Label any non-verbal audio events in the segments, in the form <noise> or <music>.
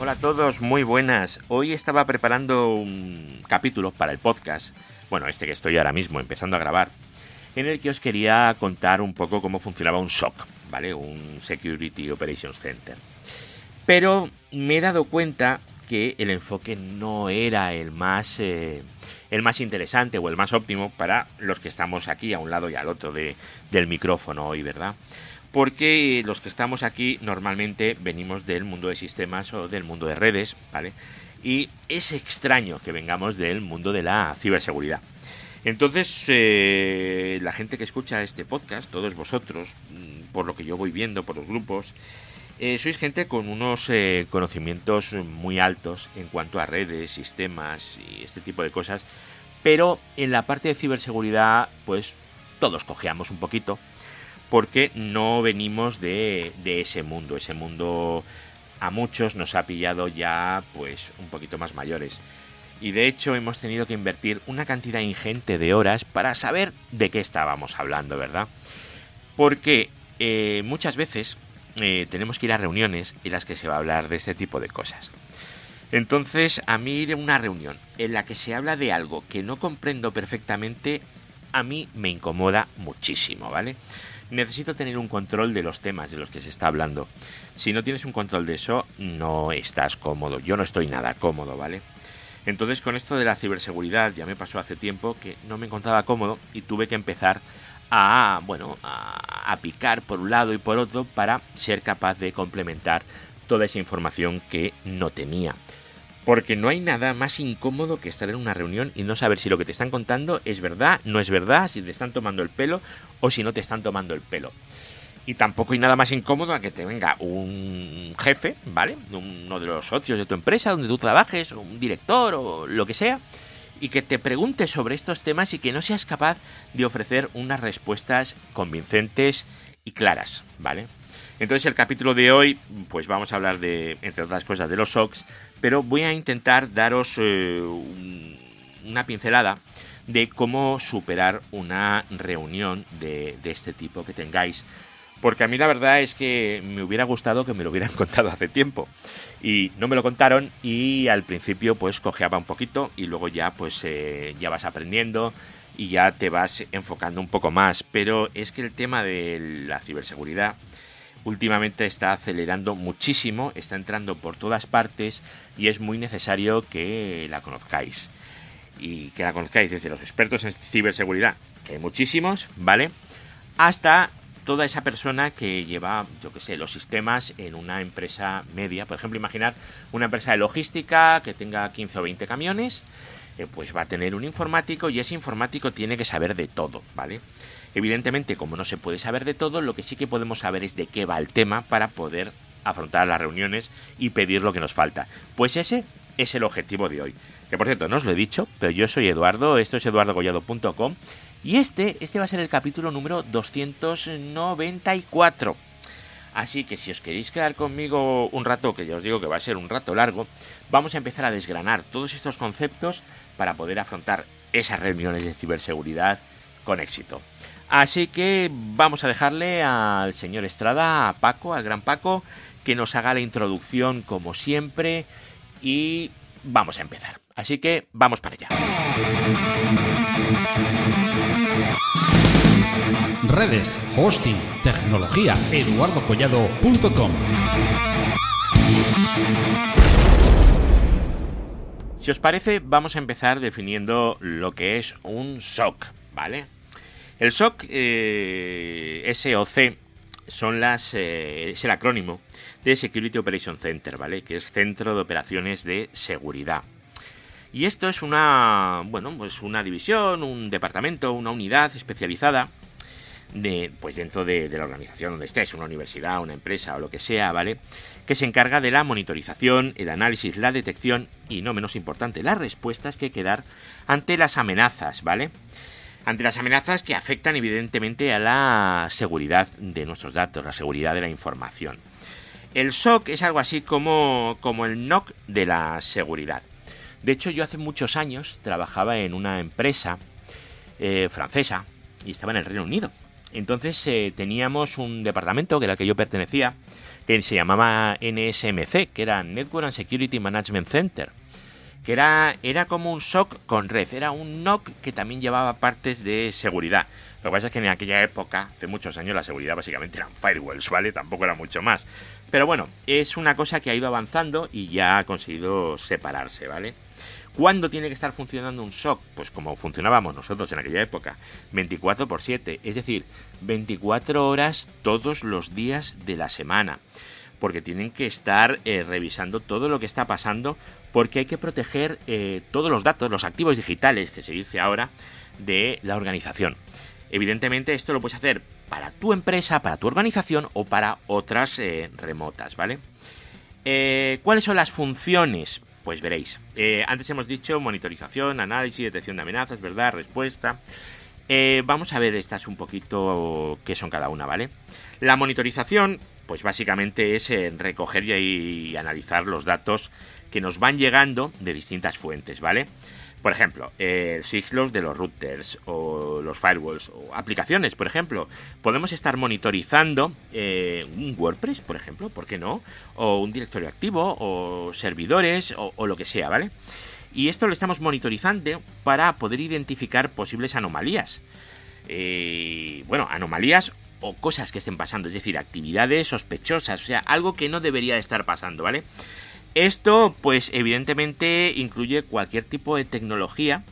Hola a todos, muy buenas. Hoy estaba preparando un capítulo para el podcast, bueno, este que estoy ahora mismo empezando a grabar, en el que os quería contar un poco cómo funcionaba un SOC, ¿vale? Un Security Operations Center. Pero me he dado cuenta que el enfoque no era el más, eh, el más interesante o el más óptimo para los que estamos aquí a un lado y al otro de, del micrófono hoy, ¿verdad? Porque los que estamos aquí normalmente venimos del mundo de sistemas o del mundo de redes, ¿vale? Y es extraño que vengamos del mundo de la ciberseguridad. Entonces, eh, la gente que escucha este podcast, todos vosotros, mm, por lo que yo voy viendo por los grupos, eh, sois gente con unos eh, conocimientos muy altos en cuanto a redes, sistemas y este tipo de cosas, pero en la parte de ciberseguridad, pues todos cojeamos un poquito porque no venimos de, ese mundo. Ese mundo a muchos nos ha pillado ya pues un poquito más mayores. Y de hecho hemos tenido que invertir una cantidad ingente de horas para saber de qué estábamos hablando, ¿verdad? Porque eh, muchas veces eh, tenemos que ir a reuniones en las que se va a hablar de este tipo de cosas. Entonces, a mí ir a una reunión en la que se habla de algo que no comprendo perfectamente, a mí me incomoda muchísimo, ¿vale? Necesito tener un control de los temas de los que se está hablando. Si no tienes un control de eso, no estás cómodo. Yo no estoy nada cómodo, ¿vale? Entonces con esto de la ciberseguridad ya me pasó hace tiempo que no me encontraba cómodo y tuve que empezar a, bueno, a, a picar por un lado y por otro para ser capaz de complementar toda esa información que no tenía. Porque no hay nada más incómodo que estar en una reunión y no saber si lo que te están contando es verdad, no es verdad, si te están tomando el pelo o si no te están tomando el pelo. Y tampoco hay nada más incómodo a que te venga un jefe, ¿vale? Uno de los socios de tu empresa donde tú trabajes, o un director o lo que sea, y que te pregunte sobre estos temas y que no seas capaz de ofrecer unas respuestas convincentes y claras, ¿vale? Entonces el capítulo de hoy, pues vamos a hablar de, entre otras cosas, de los SOCs, pero voy a intentar daros eh, una pincelada de cómo superar una reunión de, este tipo que tengáis. Porque a mí la verdad es que me hubiera gustado que me lo hubieran <laughs> contado hace tiempo. Y no me lo contaron y al principio pues cojeaba un poquito y luego ya pues eh, ya vas aprendiendo y ya te vas enfocando un poco más. Pero es que el tema de la ciberseguridad últimamente está acelerando muchísimo, está entrando por todas partes y es muy necesario que la conozcáis. Y que la conozcáis desde los expertos en ciberseguridad, que hay muchísimos, ¿vale? Hasta toda esa persona que lleva, yo que sé, los sistemas en una empresa media. Por ejemplo, imaginar una empresa de logística que tenga 15 o 20 camiones, eh, pues va a tener un informático y ese informático tiene que saber de todo, ¿vale? Evidentemente, como no se puede saber de todo, lo que sí que podemos saber es de qué va el tema para poder afrontar las reuniones y pedir lo que nos falta. Pues ese es el objetivo de hoy. Que por cierto, no os lo he dicho, pero yo soy Eduardo, esto es eduardogollado.com y este, este va a ser el capítulo número 294. Así que si os queréis quedar conmigo un rato, que ya os digo que va a ser un rato largo, vamos a empezar a desgranar todos estos conceptos para poder afrontar esas reuniones de ciberseguridad con éxito. Así que vamos a dejarle al señor Estrada, a Paco, al gran Paco, que nos haga la introducción como siempre y vamos a empezar. Así que vamos para allá. Redes, hosting, tecnología, eduardocollado.com. Si os parece, vamos a empezar definiendo lo que es un SOC, ¿vale? El SOC, eh, SOC, son las, eh, es el acrónimo de Security Operation Center, ¿vale? Que es Centro de Operaciones de Seguridad. Y esto es una, bueno, pues una división, un departamento, una unidad especializada de, pues dentro de, de la organización donde estés, una universidad, una empresa o lo que sea, ¿vale? Que se encarga de la monitorización, el análisis, la detección y, no menos importante, las respuestas que hay que dar ante las amenazas, ¿vale? Ante las amenazas que afectan evidentemente a la seguridad de nuestros datos, la seguridad de la información. El SOC es algo así como, como el NOC de la seguridad. De hecho, yo hace muchos años trabajaba en una empresa eh, francesa y estaba en el Reino Unido. Entonces eh, teníamos un departamento, que era el que yo pertenecía, que se llamaba NSMC, que era Network and Security Management Center, que era, era como un SOC con red, era un NOC que también llevaba partes de seguridad. Lo que pasa es que en aquella época, hace muchos años, la seguridad básicamente eran firewalls, ¿vale? Tampoco era mucho más. Pero bueno, es una cosa que ha ido avanzando y ya ha conseguido separarse, ¿vale? ¿Cuándo tiene que estar funcionando un SOC? Pues como funcionábamos nosotros en aquella época, 24 por 7, es decir, 24 horas todos los días de la semana, porque tienen que estar eh, revisando todo lo que está pasando, porque hay que proteger eh, todos los datos, los activos digitales, que se dice ahora, de la organización. Evidentemente esto lo puedes hacer para tu empresa, para tu organización o para otras eh, remotas, ¿vale? ¿Cuáles son las funciones? Pues veréis. Eh, antes hemos dicho monitorización, análisis, detección de amenazas, ¿verdad? Respuesta. Eh, vamos a ver estas un poquito qué son cada una, ¿vale? La monitorización, pues básicamente es eh, recoger y analizar los datos que nos van llegando de distintas fuentes, ¿vale? Por ejemplo, el Sixlogs de los routers o los firewalls o aplicaciones, por ejemplo. Podemos estar monitorizando eh, un WordPress, por ejemplo, ¿por qué no? O un directorio activo o servidores o, lo que sea, ¿vale? Y esto lo estamos monitorizando para poder identificar posibles anomalías. Eh, bueno, anomalías o cosas que estén pasando, es decir, actividades sospechosas, o sea, algo que no debería estar pasando, ¿vale? Esto, pues evidentemente incluye cualquier tipo de tecnología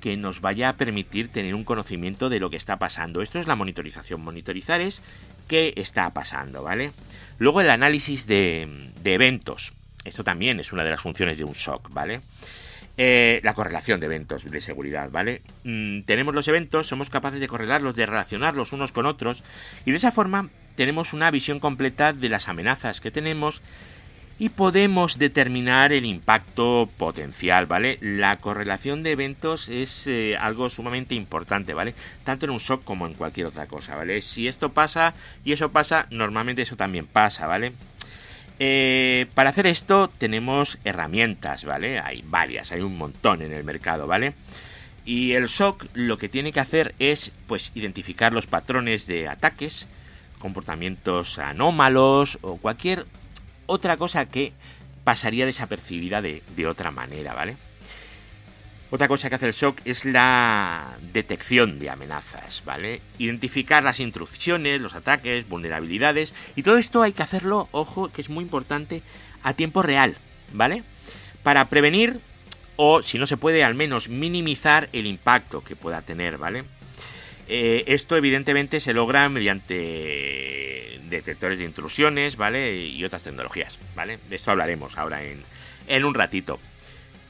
que nos vaya a permitir tener un conocimiento de lo que está pasando. Esto es la monitorización. Monitorizar es qué está pasando, ¿vale? Luego el análisis de, eventos. Esto también es una de las funciones de un SOC, ¿vale? Eh, la correlación de eventos de seguridad, ¿vale? Mm, tenemos los eventos, somos capaces de correlarlos, de relacionarlos unos con otros y de esa forma tenemos una visión completa de las amenazas que tenemos y podemos determinar el impacto potencial, ¿vale? La correlación de eventos es eh, algo sumamente importante, ¿vale? Tanto en un SOC como en cualquier otra cosa, ¿vale? Si esto pasa y eso pasa, normalmente eso también pasa, ¿vale? Eh, para hacer esto tenemos herramientas, ¿vale? Hay varias, hay un montón en el mercado, ¿vale? Y el SOC lo que tiene que hacer es, pues, identificar los patrones de ataques, comportamientos anómalos o cualquier otra cosa que pasaría desapercibida de, otra manera, ¿vale? Otra cosa que hace el SOC es la detección de amenazas, ¿vale? Identificar las intrusiones, los ataques, vulnerabilidades y todo esto hay que hacerlo, ojo, que es muy importante, a tiempo real, ¿vale? Para prevenir o, si no se puede, al menos minimizar el impacto que pueda tener, ¿vale? Eh, esto evidentemente se logra mediante detectores de intrusiones, ¿vale? Y otras tecnologías, ¿vale? De esto hablaremos ahora en, en un ratito.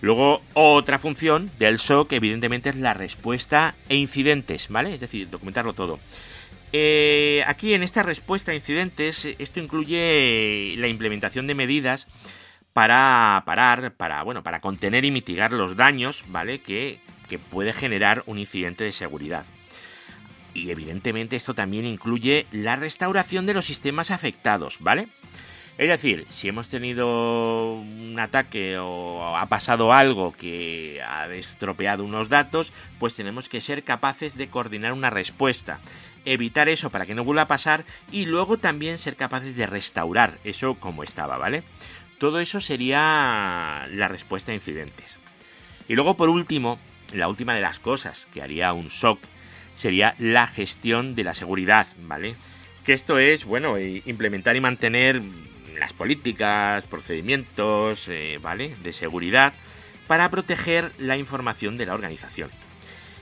Luego, otra función del SOC, evidentemente, es la respuesta e incidentes, ¿vale? Es decir, documentarlo todo. Eh, aquí en esta respuesta a incidentes, esto incluye la implementación de medidas para parar, para, bueno, para contener y mitigar los daños, ¿vale? Que, que puede generar un incidente de seguridad. Y evidentemente esto también incluye la restauración de los sistemas afectados, ¿vale? Es decir, si hemos tenido un ataque o ha pasado algo que ha estropeado unos datos, pues tenemos que ser capaces de coordinar una respuesta, evitar eso para que no vuelva a pasar y luego también ser capaces de restaurar eso como estaba, ¿vale? Todo eso sería la respuesta a incidentes. Y luego por último, la última de las cosas que haría un SOC sería la gestión de la seguridad, ¿vale? Que esto es, bueno, eh, implementar y mantener las políticas, procedimientos, eh, ¿vale? De seguridad para proteger la información de la organización.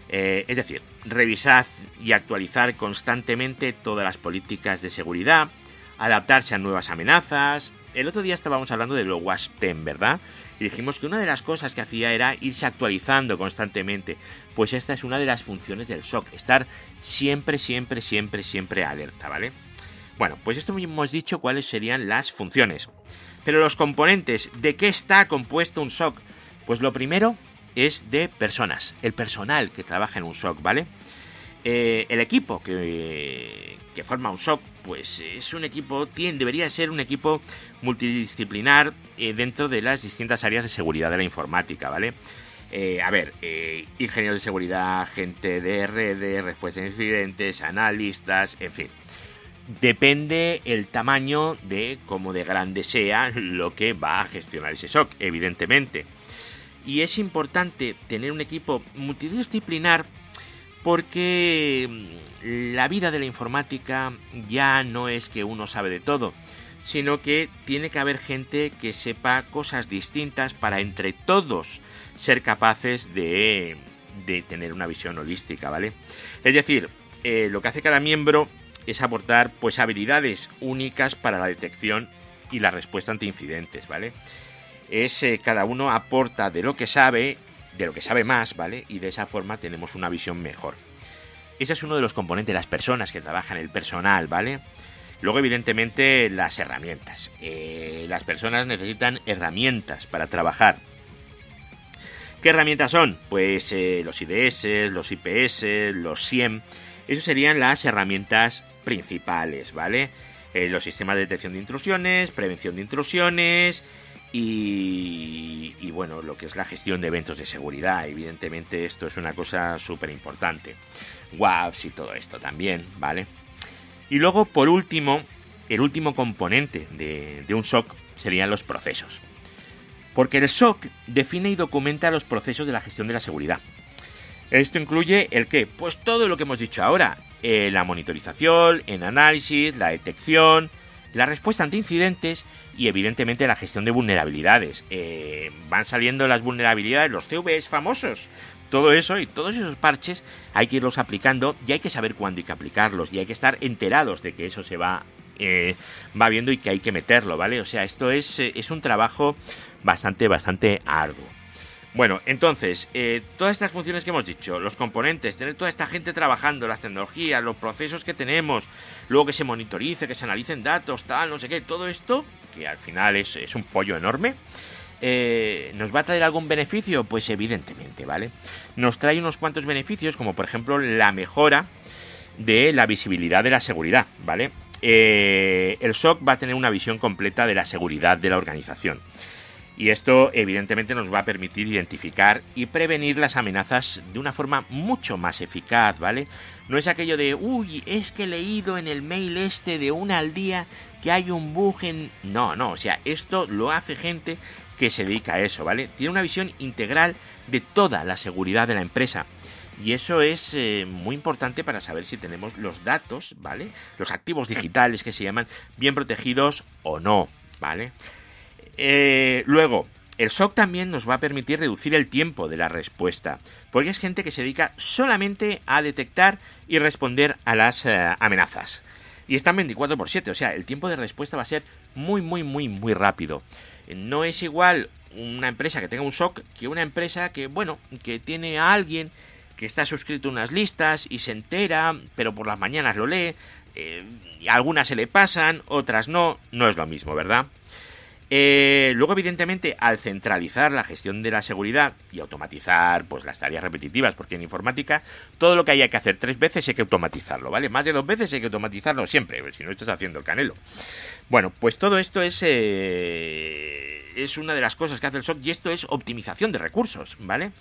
Eh, es decir, revisar y actualizar constantemente todas las políticas de seguridad, adaptarse a nuevas amenazas. El otro día estábamos hablando de lo WASP 10, ¿verdad? y dijimos que una de las cosas que hacía era irse actualizando constantemente. Pues esta es una de las funciones del SOC, estar siempre, siempre, siempre, siempre alerta, ¿vale? Bueno, pues esto hemos dicho cuáles serían las funciones. Pero los componentes, ¿de qué está compuesto un SOC? Pues lo primero es de personas, el personal que trabaja en un SOC, ¿vale? Eh, el equipo que, que forma un SOC, pues es un equipo, debería ser un equipo multidisciplinar eh, dentro de las distintas áreas de seguridad de la informática, ¿vale? Eh, a ver, eh, ingenieros de seguridad, gente de redes, respuesta a incidentes, analistas, en fin. Depende el tamaño de cómo de grande sea lo que va a gestionar ese SOC, evidentemente. Y es importante tener un equipo multidisciplinar porque mm, la vida de la informática ya no es que uno sabe de todo, sino que tiene que haber gente que sepa cosas distintas para entre todos ser capaces de, tener una visión holística, ¿vale? Es decir, eh, lo que hace cada miembro es aportar pues habilidades únicas para la detección y la respuesta ante incidentes, ¿vale? Es eh, cada uno aporta de lo que sabe, de lo que sabe más, ¿vale? Y de esa forma tenemos una visión mejor. Ese es uno de los componentes, las personas que trabajan, el personal, ¿vale? Luego, evidentemente, las herramientas. Eh, las personas necesitan herramientas para trabajar. ¿Qué herramientas son? Pues eh, los IDS, los IPS, los SIEM. Esas serían las herramientas principales, ¿vale? Eh, los sistemas de detección de intrusiones, prevención de intrusiones y, y, bueno, lo que es la gestión de eventos de seguridad. Evidentemente esto es una cosa súper importante. WAPs y todo esto también, ¿vale? Y luego, por último, el último componente de, un SOC serían los procesos. Porque el SOC define y documenta los procesos de la gestión de la seguridad. Esto incluye el qué? Pues todo lo que hemos dicho ahora. Eh, la monitorización, el análisis, la detección, la respuesta ante incidentes y evidentemente la gestión de vulnerabilidades. Eh, van saliendo las vulnerabilidades, los CVs famosos, todo eso y todos esos parches hay que irlos aplicando y hay que saber cuándo hay que aplicarlos y hay que estar enterados de que eso se va, eh, va viendo y que hay que meterlo, ¿vale? O sea, esto es, eh, es un trabajo bastante, bastante arduo. Bueno, entonces, eh, todas estas funciones que hemos dicho, los componentes, tener toda esta gente trabajando, las tecnologías, los procesos que tenemos, luego que se monitorice, que se analicen datos, tal, no sé qué, todo esto, que al final es, es un pollo enorme, eh, ¿Nos va a traer algún beneficio? Pues evidentemente, ¿vale? Nos trae unos cuantos beneficios, como por ejemplo la mejora de la visibilidad de la seguridad, ¿vale? Eh, el SOC va a tener una visión completa de la seguridad de la organización. Y esto evidentemente nos va a permitir identificar y prevenir las amenazas de una forma mucho más eficaz, ¿vale? No es aquello de, uy, es que he leído en el mail este de una al día que hay un bug en... No, no, o sea, esto lo hace gente que se dedica a eso, ¿vale? Tiene una visión integral de toda la seguridad de la empresa. Y eso es eh, muy importante para saber si tenemos los datos, ¿vale? Los activos digitales que se llaman bien protegidos o no, ¿vale? Eh, luego, el SOC también nos va a permitir reducir el tiempo de la respuesta, porque es gente que se dedica solamente a detectar y responder a las eh, amenazas. Y están 24 por 7, o sea, el tiempo de respuesta va a ser muy, muy, muy, muy rápido. No es igual una empresa que tenga un SOC que una empresa que, bueno, que tiene a alguien que está suscrito a unas listas y se entera, pero por las mañanas lo lee, eh, algunas se le pasan, otras no, no es lo mismo, ¿verdad? Eh, luego, evidentemente, al centralizar la gestión de la seguridad y automatizar pues, las tareas repetitivas, porque en informática todo lo que haya que hacer tres veces hay que automatizarlo, ¿vale? Más de dos veces hay que automatizarlo siempre, si no estás haciendo el canelo. Bueno, pues todo esto es, eh, es una de las cosas que hace el SOC y esto es optimización de recursos, ¿vale?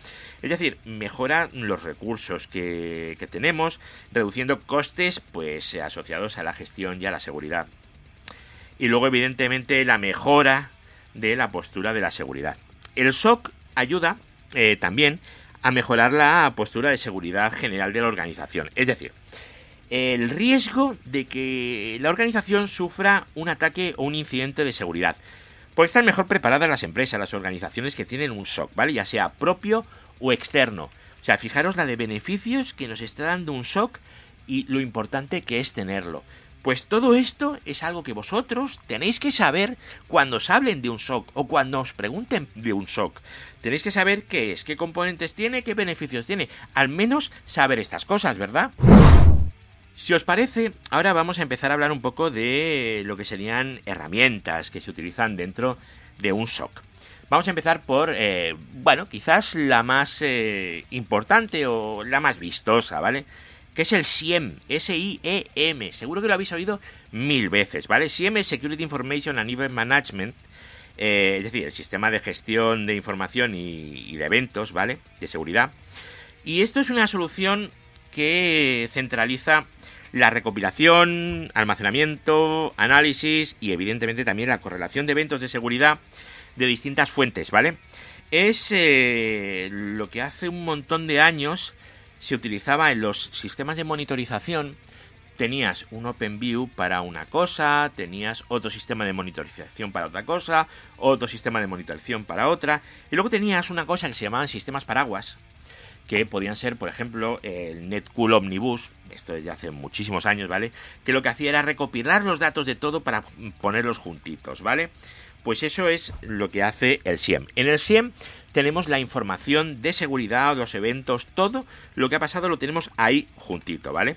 Es decir, mejora los recursos que, que tenemos, reduciendo costes pues asociados a la gestión y a la seguridad y luego evidentemente la mejora de la postura de la seguridad. El SOC ayuda eh, también a mejorar la postura de seguridad general de la organización. Es decir, el riesgo de que la organización sufra un ataque o un incidente de seguridad. Puede estar mejor preparadas las empresas, las organizaciones que tienen un SOC, ¿vale? Ya sea propio o externo. O sea, fijaros la de beneficios que nos está dando un SOC y lo importante que es tenerlo. Pues todo esto es algo que vosotros tenéis que saber cuando os hablen de un SOC o cuando os pregunten de un SOC. Tenéis que saber qué es, qué componentes tiene, qué beneficios tiene. Al menos saber estas cosas, ¿verdad? Si os parece, ahora vamos a empezar a hablar un poco de lo que serían herramientas que se utilizan dentro de un SOC. Vamos a empezar por, eh, bueno, quizás la más eh, importante o la más vistosa, ¿vale? Que es el SIEM, S-I-E-M. Seguro que lo habéis oído mil veces, ¿vale? SIEM es Security Information and Event Management. eh, es decir, el sistema de gestión de información y, de eventos, ¿vale? De seguridad. Y esto es una solución que centraliza la recopilación, almacenamiento, análisis y evidentemente también la correlación de eventos de seguridad de distintas fuentes, ¿vale? Es eh, lo que hace un montón de años se utilizaba en los sistemas de monitorización tenías un OpenView para una cosa, tenías otro sistema de monitorización para otra cosa, otro sistema de monitorización para otra, y luego tenías una cosa que se llamaban sistemas paraguas, que podían ser, por ejemplo, el Netcool Omnibus, esto desde hace muchísimos años, ¿vale? Que lo que hacía era recopilar los datos de todo para ponerlos juntitos, ¿vale? Pues eso es lo que hace el SIEM. En el SIEM tenemos la información de seguridad, los eventos, todo lo que ha pasado lo tenemos ahí juntito, ¿vale?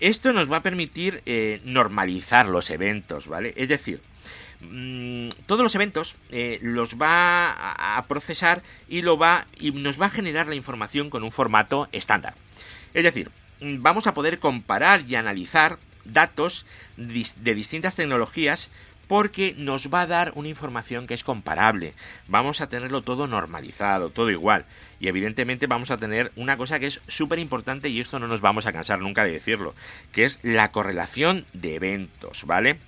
Esto nos va a permitir eh, normalizar los eventos, ¿vale? Es decir, mm, todos los eventos eh, los va a procesar y lo va y nos va a generar la información con un formato estándar. Es decir, vamos a poder comparar y analizar datos de distintas tecnologías porque nos va a dar una información que es comparable. Vamos a tenerlo todo normalizado, todo igual. Y evidentemente vamos a tener una cosa que es súper importante y esto no nos vamos a cansar nunca de decirlo, que es la correlación de eventos, ¿vale?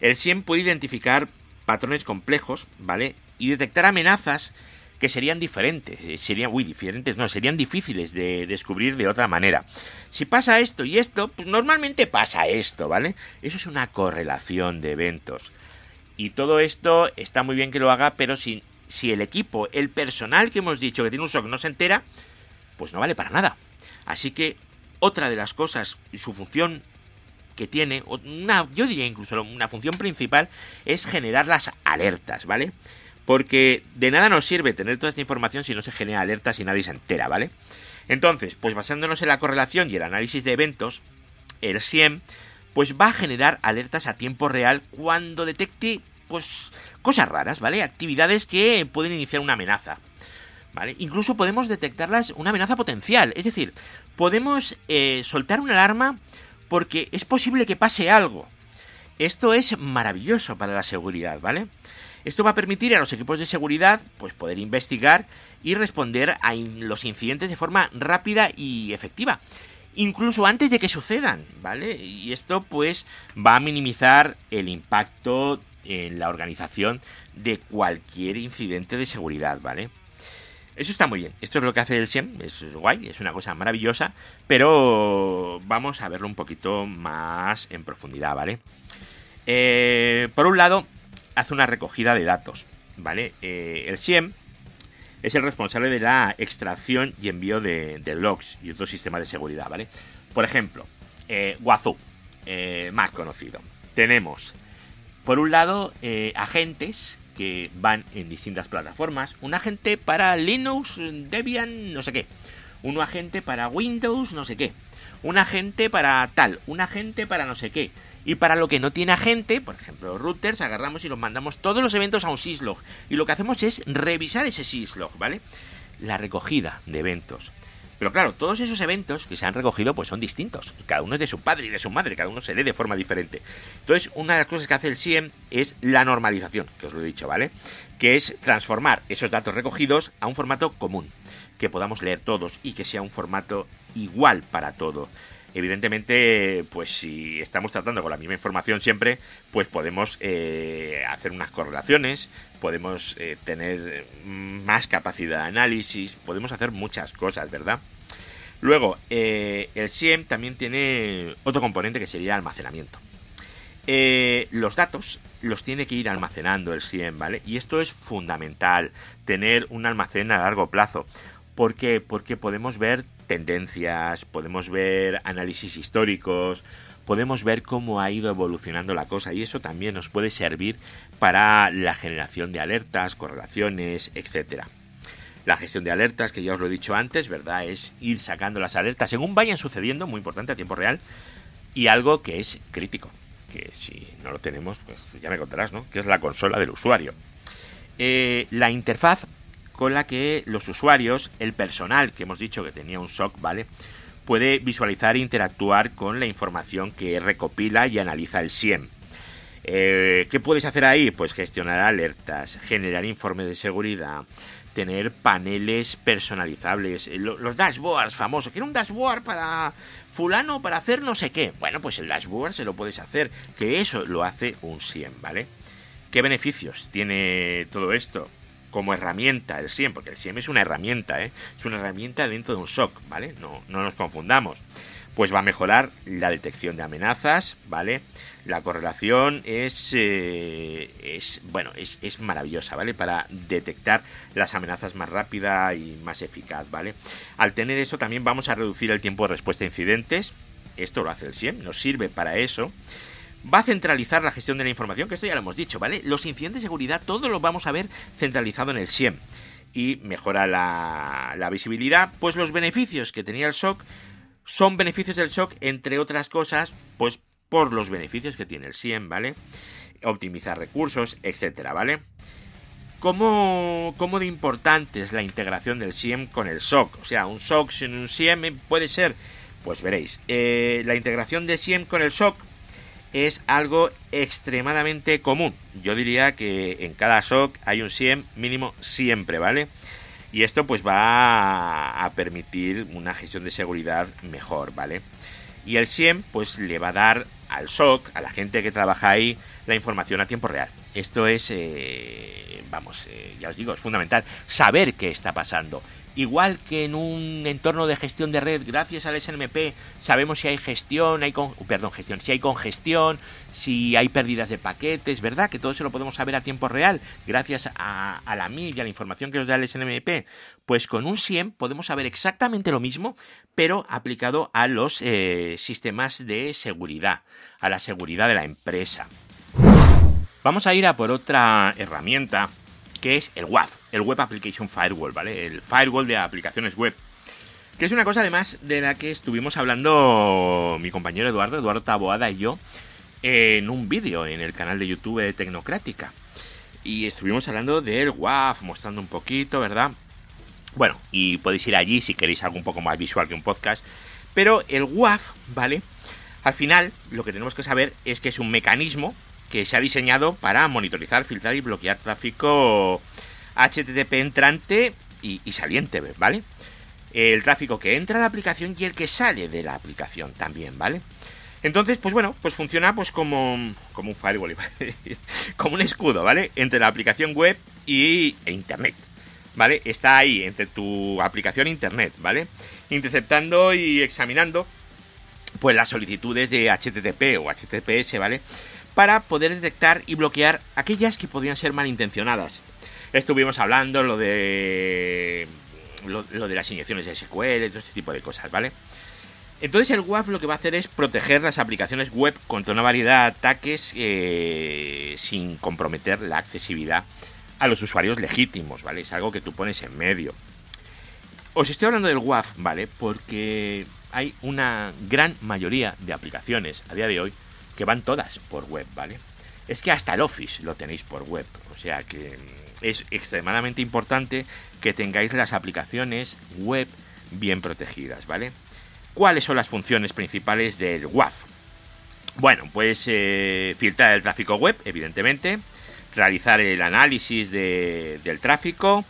El SIEM puede identificar patrones complejos, ¿vale? Y detectar amenazas que serían diferentes, eh, serían, uy, diferentes, no, serían difíciles de descubrir de otra manera. Si pasa esto y esto, pues normalmente pasa esto, ¿vale? Eso es una correlación de eventos. Y todo esto está muy bien que lo haga, pero si, si el equipo, el personal que hemos dicho que tiene un SOC no se entera, pues no vale para nada. Así que otra de las cosas, su función que tiene, una, yo diría incluso una función principal, es generar las alertas, ¿vale? Porque de nada nos sirve tener toda esta información si no se genera alertas y nadie se entera, ¿vale? Entonces, pues basándonos en la correlación y el análisis de eventos, el SIEM pues va a generar alertas a tiempo real cuando detecte pues cosas raras, ¿vale? Actividades que pueden iniciar una amenaza. ¿Vale? Incluso podemos detectarlas una amenaza potencial. Es decir, podemos eh, soltar una alarma porque es posible que pase algo. Esto es maravilloso para la seguridad, ¿vale? Esto va a permitir a los equipos de seguridad pues poder investigar y responder a los incidentes de forma rápida y efectiva incluso antes de que sucedan, ¿vale? Y esto pues va a minimizar el impacto en la organización de cualquier incidente de seguridad, ¿vale? Eso está muy bien. Esto es lo que hace el SIEM. Es guay, es una cosa maravillosa. Pero vamos a verlo un poquito más en profundidad, ¿vale? Eh, por un lado, hace una recogida de datos, ¿vale? Eh, el SIEM es el responsable de la extracción y envío de, logs y otros sistemas de seguridad, ¿vale? Por ejemplo, eh, Wazoo, eh, más conocido. Tenemos, por un lado, eh, agentes que van en distintas plataformas. Un agente para Linux, Debian, no sé qué. Un agente para Windows, no sé qué. Un agente para tal. Un agente para no sé qué. Y para lo que no tiene agente, por ejemplo, routers, agarramos y los mandamos todos los eventos a un syslog. Y lo que hacemos es revisar ese syslog, ¿vale? La recogida de eventos. Pero claro, todos esos eventos que se han recogido pues son distintos. Cada uno es de su padre y de su madre, cada uno se lee de forma diferente. Entonces, una de las cosas que hace el SIEM es la normalización, que os lo he dicho, ¿vale? Que es transformar esos datos recogidos a un formato común, que podamos leer todos y que sea un formato igual para todo. Evidentemente, pues si estamos tratando con la misma información siempre, pues podemos eh, hacer unas correlaciones, podemos eh, tener más capacidad de análisis, podemos hacer muchas cosas, ¿verdad? Luego, eh, el SIEM también tiene otro componente que sería almacenamiento. los datos los tiene que ir almacenando el SIEM, ¿vale? Y esto es fundamental, tener un almacén a largo plazo. ¿Por qué? Porque podemos ver tendencias, podemos ver análisis históricos, podemos ver cómo ha ido evolucionando la cosa y eso también nos puede servir para la generación de alertas, correlaciones, etcétera. La gestión de alertas, que ya os lo he dicho antes, ¿verdad? Es ir sacando las alertas según vayan sucediendo, muy importante a tiempo real, y algo que es crítico, que si no lo tenemos, pues ya me contarás, ¿no? Que es la consola del usuario. Eh, la interfaz con la que los usuarios, el personal que hemos dicho que tenía un SOC, ¿vale? Puede visualizar e interactuar con la información que recopila y analiza el SIEM. Eh, ¿Qué puedes hacer ahí? Pues gestionar alertas, generar informes de seguridad, tener paneles personalizables, eh, los dashboards famosos. Quiero un dashboard para fulano para hacer no sé qué. Bueno, pues el dashboard se lo puedes hacer, que eso lo hace un SIEM, ¿vale? ¿Qué beneficios tiene todo esto? Como herramienta el SIEM, porque el SIEM es una herramienta, ¿eh? Es una herramienta dentro de un SOC, ¿vale? No, no nos confundamos pues va a mejorar la detección de amenazas, ¿vale? La correlación es, eh, es bueno, es, es, maravillosa, ¿vale? Para detectar las amenazas más rápida y más eficaz, ¿vale? Al tener eso también vamos a reducir el tiempo de respuesta a incidentes. Esto lo hace el SIEM, nos sirve para eso. Va a centralizar la gestión de la información, que esto ya lo hemos dicho, ¿vale? Los incidentes de seguridad, todos los vamos a ver centralizado en el SIEM. Y mejora la, visibilidad, pues los beneficios que tenía el SOC son beneficios del SOC, entre otras cosas, pues por los beneficios que tiene el SIEM, ¿vale? Optimizar recursos, etcétera, ¿vale? ¿Cómo, ¿Cómo, de importante es la integración del SIEM con el SOC? O sea, un SOC sin un SIEM puede ser, pues veréis, eh, la integración de SIEM con el SOC es algo extremadamente común. Yo diría que en cada SOC hay un SIEM mínimo siempre, ¿vale? Y esto pues va a permitir una gestión de seguridad mejor, ¿vale? Y el SIEM pues le va a dar al SOC, a la gente que trabaja ahí, la información a tiempo real. Esto es, eh, vamos, eh, ya os digo, es fundamental saber qué está pasando. Igual que en un entorno de gestión de red, gracias al SNMP, sabemos si hay gestión, hay con, perdón, gestión, si hay congestión, si hay pérdidas de paquetes, ¿verdad? Que todo eso lo podemos saber a tiempo real, gracias a, la MIG y a la información que nos da el SNMP. Pues con un SIEM podemos saber exactamente lo mismo, pero aplicado a los eh, sistemas de seguridad, a la seguridad de la empresa. Vamos a ir a por otra herramienta que es el WAF, el Web Application Firewall, ¿vale? El firewall de aplicaciones web. Que es una cosa además de la que estuvimos hablando mi compañero Eduardo, Eduardo Taboada y yo, en un vídeo en el canal de YouTube de Tecnocrática. Y estuvimos hablando del WAF, mostrando un poquito, ¿verdad? Bueno, y podéis ir allí si queréis algo un poco más visual que un podcast. Pero el WAF, ¿vale? Al final, lo que tenemos que saber es que es un mecanismo que se ha diseñado para monitorizar, filtrar y bloquear tráfico HTTP entrante y, saliente, ¿vale? El tráfico que entra a la aplicación y el que sale de la aplicación también, ¿vale? Entonces, pues bueno, pues funciona pues como, como un firewall, <laughs> como un escudo, ¿vale? Entre la aplicación web y e internet, ¿vale? Está ahí entre tu aplicación e internet, ¿vale? Interceptando y examinando pues las solicitudes de HTTP o HTTPS, ¿vale? Para poder detectar y bloquear aquellas que podían ser malintencionadas. Estuvimos hablando lo de lo, de las inyecciones de SQL, todo este tipo de cosas, ¿vale? Entonces el WAF lo que va a hacer es proteger las aplicaciones web contra una variedad de ataques eh, sin comprometer la accesibilidad a los usuarios legítimos, ¿vale? Es algo que tú pones en medio. Os estoy hablando del WAF, ¿vale? Porque hay una gran mayoría de aplicaciones a día de hoy que van todas por web, ¿vale? Es que hasta el Office lo tenéis por web, o sea que es extremadamente importante que tengáis las aplicaciones web bien protegidas, ¿vale? ¿Cuáles son las funciones principales del WAF? Bueno, pues eh, filtrar el tráfico web, evidentemente, realizar el análisis del tráfico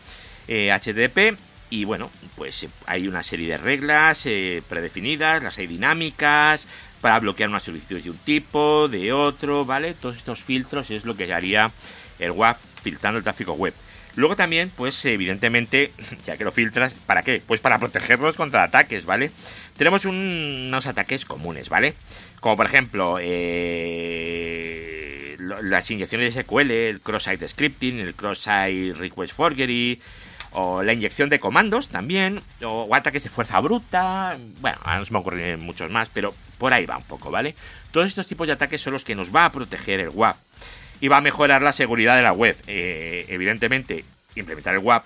HTTP eh, y bueno, pues hay una serie de reglas eh, predefinidas, las hay dinámicas, para bloquear una solicitud de un tipo, de otro, ¿vale? Todos estos filtros es lo que haría el WAF filtrando el tráfico web. Luego también, pues evidentemente, <laughs> ya que lo filtras, ¿para qué? Pues para protegerlos contra ataques, ¿vale? Tenemos unos ataques comunes, ¿vale? Como por ejemplo, eh, las inyecciones de SQL, el cross-site scripting, el cross-site request forgery, o la inyección de comandos también, o, ataques de fuerza bruta, bueno, ahora no se me ocurren muchos más, pero por ahí va un poco, ¿vale? Todos estos tipos de ataques son los que nos va a proteger el WAF y va a mejorar la seguridad de la web. Eh, evidentemente, implementar el WAF,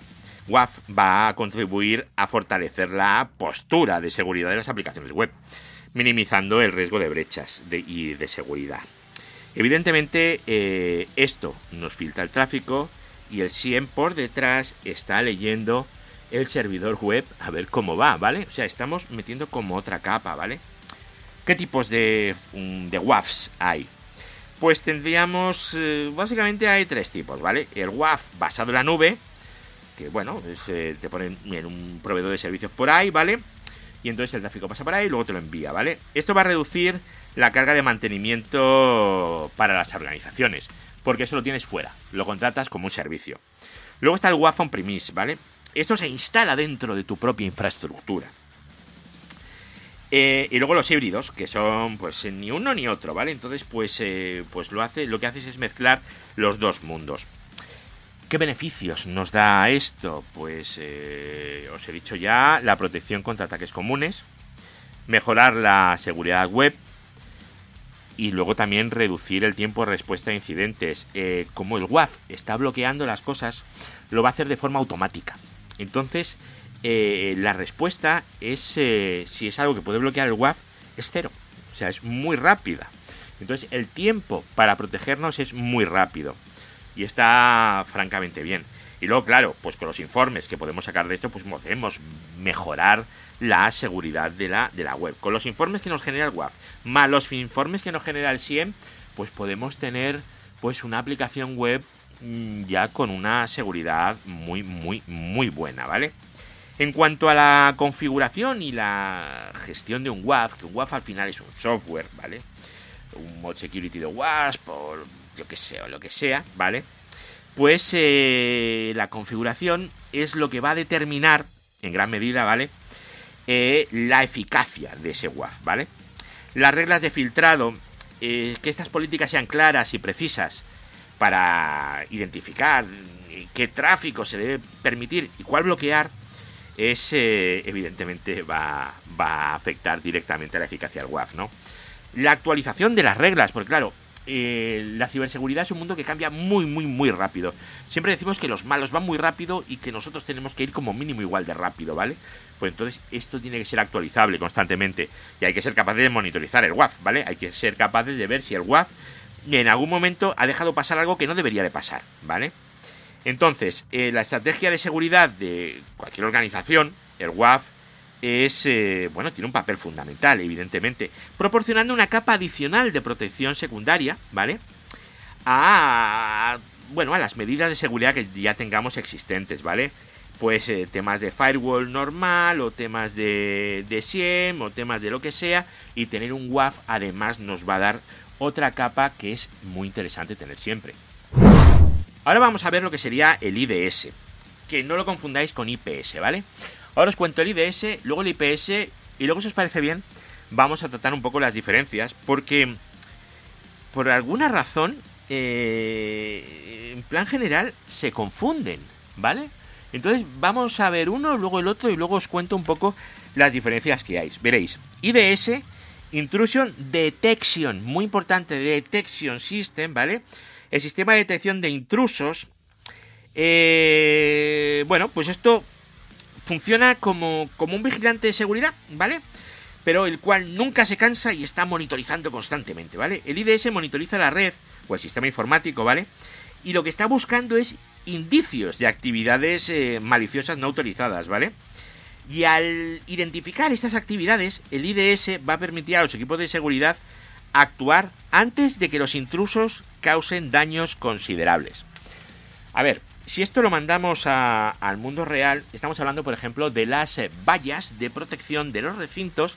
WAF va a contribuir a fortalecer la postura de seguridad de las aplicaciones web, minimizando el riesgo de brechas y de seguridad. Evidentemente, eh, esto nos filtra el tráfico, y el SIEM por detrás está leyendo el servidor web a ver cómo va, ¿vale? O sea, estamos metiendo como otra capa, ¿vale? ¿Qué tipos de, mm, WAFs hay? pues tendríamos, eh, básicamente hay tres tipos, ¿vale? El WAF basado en la nube, que bueno, eh, te ponen en un proveedor de servicios por ahí, ¿vale? Y entonces el tráfico pasa por ahí y luego te lo envía, ¿vale? Esto va a reducir la carga de mantenimiento para las organizaciones, porque eso lo tienes fuera, lo contratas como un servicio. Luego está el WAF on-premise, ¿vale? Esto se instala dentro de tu propia infraestructura. Eh, y luego los híbridos, que son pues ni uno ni otro, ¿vale? Entonces, pues, eh, pues lo, hace, lo que haces es mezclar los dos mundos. ¿Qué beneficios nos da esto? Pues eh, os he dicho ya, la protección contra ataques comunes, mejorar la seguridad web y luego también reducir el tiempo de respuesta a incidentes. como el WAF está bloqueando las cosas, lo va a hacer de forma automática. Entonces, eh, la respuesta es, eh, si es algo que puede bloquear el WAF, es cero. O sea, es muy rápida. Entonces, el tiempo para protegernos es muy rápido. Y está francamente bien. Y luego, claro, pues con los informes que podemos sacar de esto, pues podemos mejorar la seguridad de la, de la web. Con los informes que nos genera el WAF, más los informes que nos genera el SIEM, pues podemos tener pues una aplicación web mm, ya con una seguridad muy, muy, muy buena, ¿vale? En cuanto a la configuración y la gestión de un WAF, que un WAF al final es un software, ¿vale? Un mod security de WASP o yo que sé, o lo que sea, ¿vale? Pues eh, la configuración es lo que va a determinar, en gran medida, ¿vale? Eh, la eficacia de ese WAF, ¿vale? Las reglas de filtrado, eh, que estas políticas sean claras y precisas para identificar qué tráfico se debe permitir y cuál bloquear, es evidentemente va, a afectar directamente a la eficacia del WAF, ¿no? La actualización de las reglas, porque claro, eh, la ciberseguridad es un mundo que cambia muy, muy, muy rápido. Siempre decimos que los malos van muy rápido y que nosotros tenemos que ir como mínimo igual de rápido, ¿vale? Pues entonces esto tiene que ser actualizable constantemente y hay que ser capaces de monitorizar el WAF, ¿vale? Hay que ser capaces de ver si el WAF en algún momento ha dejado pasar algo que no debería de pasar, ¿vale? Entonces, eh, la estrategia de seguridad de cualquier organización, el WAF, es, eh, bueno, tiene un papel fundamental, evidentemente, proporcionando una capa adicional de protección secundaria, ¿vale? A, bueno, a las medidas de seguridad que ya tengamos existentes, ¿vale? Pues eh, temas de firewall normal, o temas de, de SIEM, o temas de lo que sea, y tener un WAF además nos va a dar otra capa que es muy interesante tener siempre. Ahora vamos a ver lo que sería el IDS, que no lo confundáis con IPS, ¿vale? Ahora os cuento el IDS, luego el IPS y luego si os parece bien vamos a tratar un poco las diferencias porque por alguna razón eh, en plan general se confunden, ¿vale? Entonces vamos a ver uno, luego el otro y luego os cuento un poco las diferencias que hay. Veréis, IDS, Intrusion Detection, muy importante, Detection System, ¿vale? el sistema de detección de intrusos. Eh, bueno, pues esto funciona como, como un vigilante de seguridad, ¿vale? Pero el cual nunca se cansa y está monitorizando constantemente, ¿vale? El IDS monitoriza la red o el sistema informático, ¿vale? Y lo que está buscando es indicios de actividades eh, maliciosas no autorizadas, ¿vale? Y al identificar estas actividades, el IDS va a permitir a los equipos de seguridad actuar antes de que los intrusos causen daños considerables. A ver, si esto lo mandamos al mundo real, estamos hablando, por ejemplo, de las eh, vallas de protección de los recintos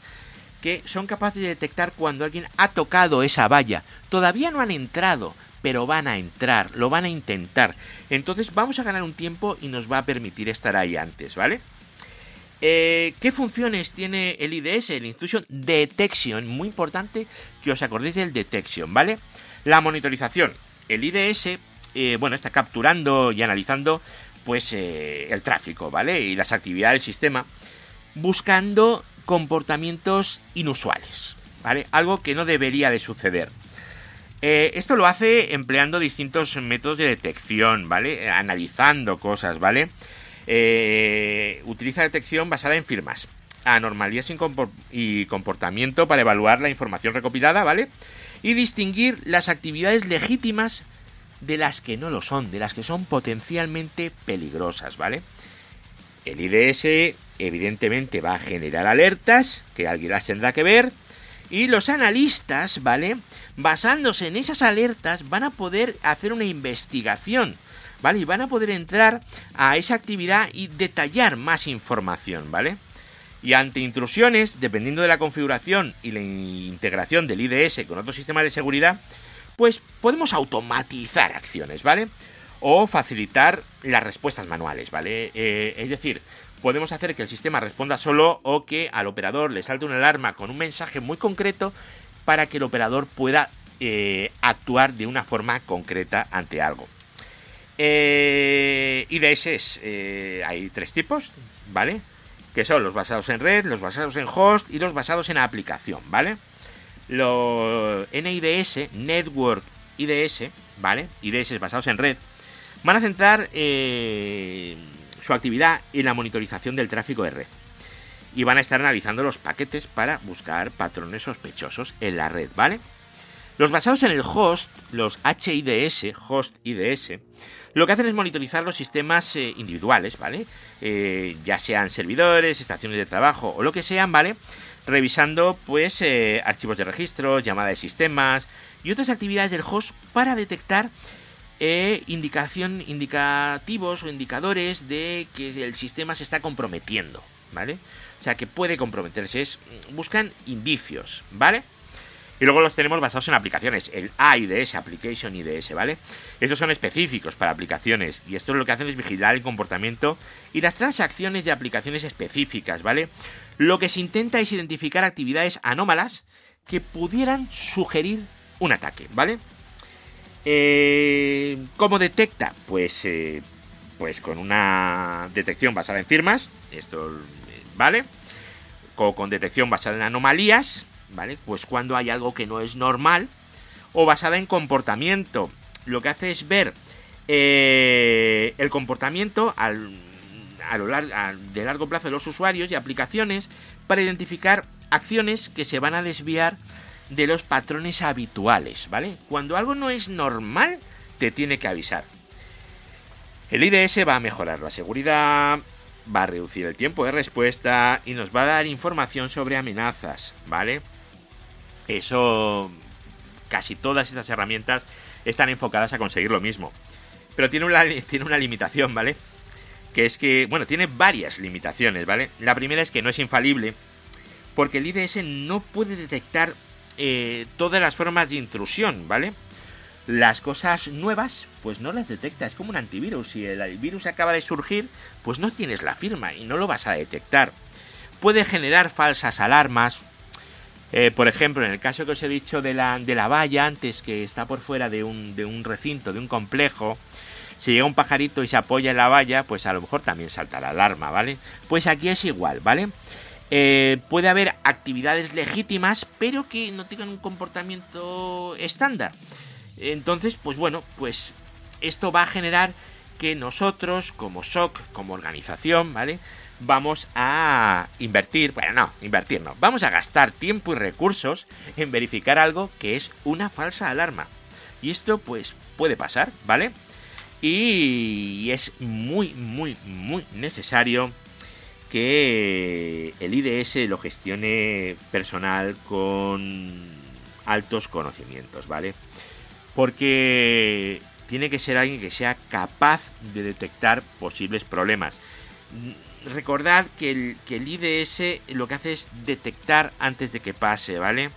que son capaces de detectar cuando alguien ha tocado esa valla. Todavía no han entrado, pero van a entrar, lo van a intentar. Entonces vamos a ganar un tiempo y nos va a permitir estar ahí antes, ¿vale? Eh, ¿Qué funciones tiene el IDS? El Intrusion Detection. Muy importante que os acordéis del Detection, ¿vale? La monitorización. El IDS, eh, bueno, está capturando y analizando pues eh, el tráfico, ¿vale? Y las actividades del sistema buscando comportamientos inusuales, ¿vale? Algo que no debería de suceder. esto lo hace empleando distintos métodos de detección, ¿vale? Analizando cosas, ¿vale? Eh, utiliza detección basada en firmas, anormalías y comportamiento para evaluar la información recopilada, ¿vale? Y distinguir las actividades legítimas de las que no lo son, de las que son potencialmente peligrosas, ¿vale? El IDS evidentemente va a generar alertas que alguien las tendrá que ver Y los analistas, ¿vale? Basándose en esas alertas, van a poder hacer una investigación, ¿vale? Y van a poder entrar a esa actividad y detallar más información, ¿vale? Y ante intrusiones, dependiendo de la configuración y la integración del IDS con otro sistema de seguridad, pues podemos automatizar acciones, ¿vale? O facilitar las respuestas manuales, ¿vale? Eh, es decir, podemos hacer que el sistema responda solo o que al operador le salte una alarma con un mensaje muy concreto para que el operador pueda eh, actuar de una forma concreta ante algo. Eh, IDS eh, hay tres tipos, ¿vale? Que son los basados en red, los basados en host y los basados en aplicación, ¿vale? Los NIDS, Network IDS, ¿vale? IDS basados en red, van a centrar eh, su actividad en la monitorización del tráfico de red. Y van a estar analizando los paquetes para buscar patrones sospechosos en la red, ¿vale? Los basados en el host, los HIDS, host IDS, lo que hacen es monitorizar los sistemas eh, individuales, ¿vale? Eh, ya sean servidores, estaciones de trabajo o lo que sean, ¿vale? Revisando, pues, eh, archivos de registro, llamada de sistemas y otras actividades del host para detectar e indicación, indicativos o indicadores de que el sistema se está comprometiendo, ¿vale? O sea, que puede comprometerse, es, buscan indicios, ¿vale? Y luego los tenemos basados en aplicaciones, el AIDS, Application IDS, ¿vale? Estos son específicos para aplicaciones y esto lo que hacen es vigilar el comportamiento y las transacciones de aplicaciones específicas, ¿vale? Lo que se intenta es identificar actividades anómalas que pudieran sugerir un ataque, ¿vale? Eh, ¿Cómo detecta? Pues, eh, pues con una detección basada en firmas, esto, ¿vale? O con detección basada en anomalías, ¿vale? Pues cuando hay algo que no es normal, o basada en comportamiento. Lo que hace es ver eh, el comportamiento a lo largo, de largo plazo de los usuarios y aplicaciones para identificar acciones que se van a desviar de los patrones habituales, ¿vale? Cuando algo no es normal, te tiene que avisar. El IDS va a mejorar la seguridad, va a reducir el tiempo de respuesta y nos va a dar información sobre amenazas, ¿vale? Eso, casi todas estas herramientas están enfocadas a conseguir lo mismo. Pero tiene una, tiene una limitación, ¿vale? Que es que, bueno, tiene varias limitaciones, ¿vale? La primera es que no es infalible, porque el IDS no puede detectar eh, todas las formas de intrusión, ¿vale? Las cosas nuevas, pues no las detecta, es como un antivirus. Si el virus acaba de surgir, pues no tienes la firma y no lo vas a detectar. Puede generar falsas alarmas. Eh, por ejemplo, en el caso que os he dicho de la, de la valla antes, que está por fuera de un, de un recinto, de un complejo, si llega un pajarito y se apoya en la valla, pues a lo mejor también salta la alarma, ¿vale? Pues aquí es igual, ¿vale? Eh, puede haber actividades legítimas, pero que no tengan un comportamiento estándar. Entonces, pues bueno, pues esto va a generar que nosotros, como SOC, como organización, ¿vale? Vamos a invertir, bueno, no, invertir no, vamos a gastar tiempo y recursos en verificar algo que es una falsa alarma. Y esto, pues, puede pasar, ¿vale? Y es muy, muy, muy necesario que el IDS lo gestione personal con altos conocimientos, ¿vale? Porque tiene que ser alguien que sea capaz de detectar posibles problemas. Recordad que el, que el IDS lo que hace es detectar antes de que pase, ¿vale?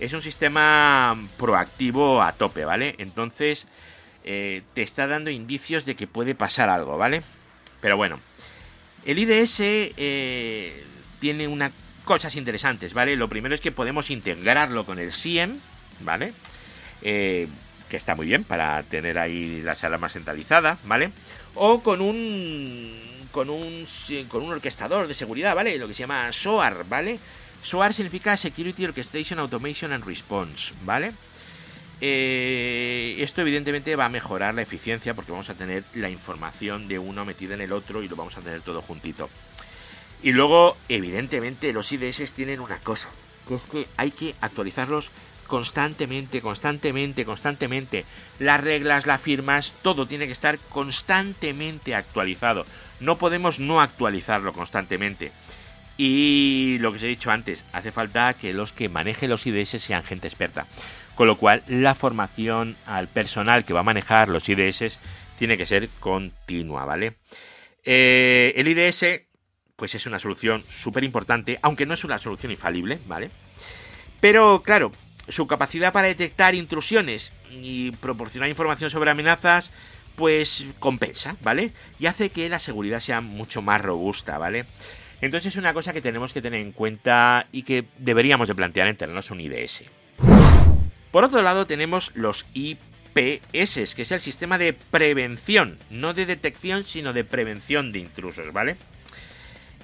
Es un sistema proactivo a tope, ¿vale? Entonces eh, te está dando indicios de que puede pasar algo, ¿vale? Pero bueno, el IDS eh, tiene unas cosas interesantes, ¿vale? Lo primero es que podemos integrarlo con el SIEM, ¿vale? Eh, que está muy bien para tener ahí las alarmas centralizadas, ¿vale? O con un con un con un orquestador de seguridad, ¿vale? Lo que se llama SOAR, ¿vale? SOAR significa Security Orchestration Automation and Response, ¿vale? Eh, esto evidentemente va a mejorar la eficiencia porque vamos a tener la información de uno metida en el otro y lo vamos a tener todo juntito. Y luego, evidentemente, los IDS tienen una cosa, que es que hay que actualizarlos constantemente, constantemente, constantemente. Las reglas, las firmas, todo tiene que estar constantemente actualizado. No podemos no actualizarlo constantemente. Y lo que os he dicho antes, hace falta que los que manejen los IDS sean gente experta. Con lo cual, la formación al personal que va a manejar los IDS tiene que ser continua, ¿vale? Eh, el IDS, pues es una solución súper importante, aunque no es una solución infalible, ¿vale? Pero, claro, su capacidad para detectar intrusiones y proporcionar información sobre amenazas, pues compensa, ¿vale? Y hace que la seguridad sea mucho más robusta, ¿vale? Entonces es una cosa que tenemos que tener en cuenta y que deberíamos de plantear en términos un IDS. Por otro lado tenemos los IPS, que es el sistema de prevención, no de detección, sino de prevención de intrusos, ¿vale?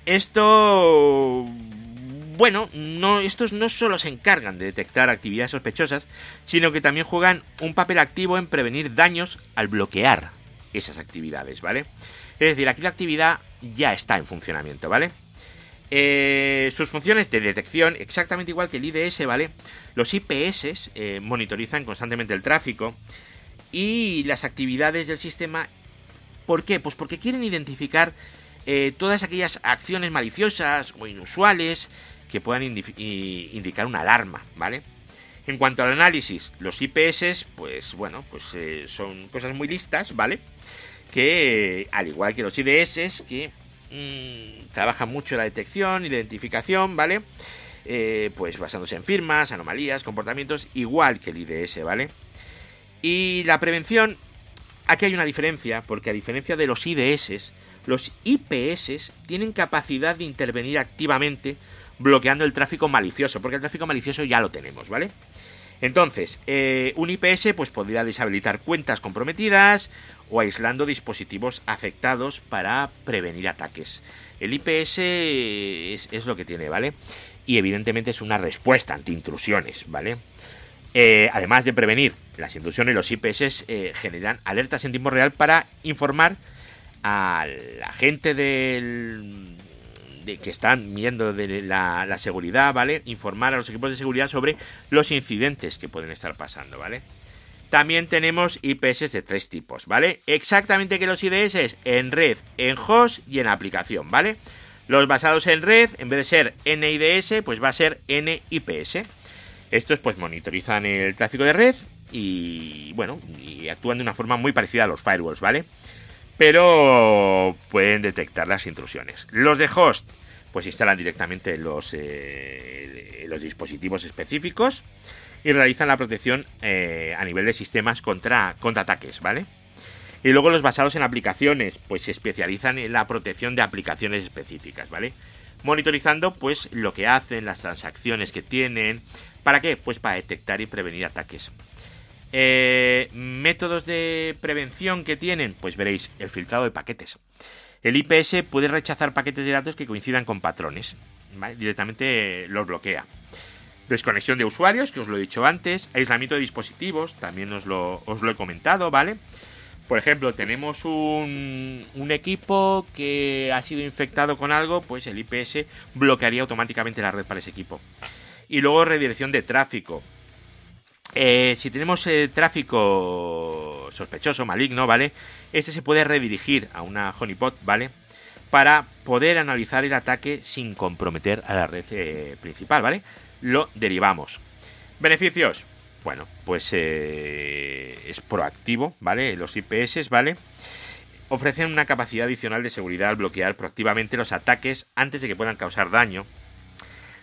Esto bueno, no, estos no solo se encargan de detectar actividades sospechosas, sino que también juegan un papel activo en prevenir daños al bloquear esas actividades, ¿vale? Es decir, aquí la actividad ya está en funcionamiento, ¿vale? Eh, sus funciones de detección, exactamente igual que el IDS, ¿vale? Los IPS eh, monitorizan constantemente el tráfico y las actividades del sistema. ¿Por qué? Pues porque quieren identificar eh, todas aquellas acciones maliciosas o inusuales que puedan indicar una alarma, ¿vale? En cuanto al análisis, los IPS, pues bueno, pues son cosas muy listas, ¿vale? Que al igual que los IDS, que Mm, trabaja mucho la detección y la identificación, ¿vale? Eh, pues basándose en firmas, anomalías, comportamientos, igual que el IDS, ¿vale? Y la prevención, aquí hay una diferencia, porque a diferencia de los IDS, los IPS tienen capacidad de intervenir activamente bloqueando el tráfico malicioso, porque el tráfico malicioso ya lo tenemos, ¿vale? Entonces, eh, un IPS pues podría deshabilitar cuentas comprometidas o aislando dispositivos afectados para prevenir ataques. El IPS es, lo que tiene, ¿vale? Y evidentemente es una respuesta ante intrusiones, ¿vale? Eh, además de prevenir las intrusiones, los IPS eh, generan alertas en tiempo real para informar a la gente del, que están viendo la, seguridad, ¿vale? Informar a los equipos de seguridad sobre los incidentes que pueden estar pasando, ¿vale? También tenemos IPS de tres tipos, ¿vale? Exactamente que los IDS en red, en host y en aplicación, ¿vale? Los basados en red, en vez de ser NIDS, pues va a ser NIPS. Estos pues monitorizan el tráfico de red y bueno, y actúan de una forma muy parecida a los firewalls, ¿vale? Pero pueden detectar las intrusiones. Los de host, pues instalan directamente los, eh, los dispositivos específicos y realizan la protección eh, a nivel de sistemas contra, contra ataques, ¿vale? Y luego los basados en aplicaciones, pues se especializan en la protección de aplicaciones específicas, ¿vale? Monitorizando pues lo que hacen, las transacciones que tienen. ¿Para qué? Pues para detectar y prevenir ataques. Eh, métodos de prevención que tienen, pues veréis, el filtrado de paquetes. El IPS puede rechazar paquetes de datos que coincidan con patrones. Directamente los bloquea. Desconexión de usuarios, que os lo he dicho antes. Aislamiento de dispositivos, también os lo, he comentado, ¿vale? Por ejemplo, tenemos un, equipo que ha sido infectado con algo, pues el IPS bloquearía automáticamente la red para ese equipo. Y luego redirección de tráfico. Eh, si tenemos eh, tráfico sospechoso, maligno, ¿vale? Este se puede redirigir a una honeypot, ¿vale? Para poder analizar el ataque sin comprometer a la red eh, principal, ¿vale? lo derivamos. Beneficios. Bueno, pues es proactivo, ¿vale? Los IPS, ¿vale? Ofrecen una capacidad adicional de seguridad al bloquear proactivamente los ataques antes de que puedan causar daño.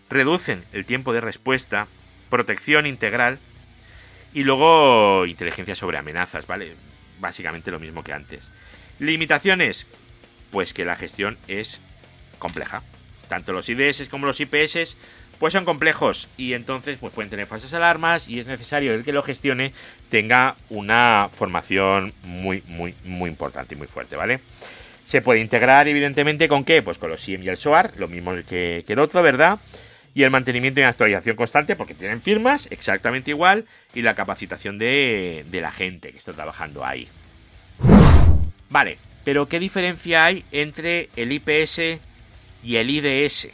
Reducen el tiempo de respuesta, protección integral y luego inteligencia sobre amenazas, ¿vale? Básicamente lo mismo que antes. Limitaciones, pues que la gestión es compleja. Tanto los IDS como los IPS pues son complejos y entonces pues pueden tener falsas alarmas y es necesario el que lo gestione tenga una formación muy muy muy importante y muy fuerte, ¿vale? Se puede integrar evidentemente con qué? Pues con los SIEM y el SOAR, lo mismo que, el otro, ¿verdad? Y el mantenimiento y actualización constante porque tienen firmas exactamente igual y la capacitación de, de la gente que está trabajando ahí. Vale, pero ¿qué diferencia hay entre el IPS y el IDS?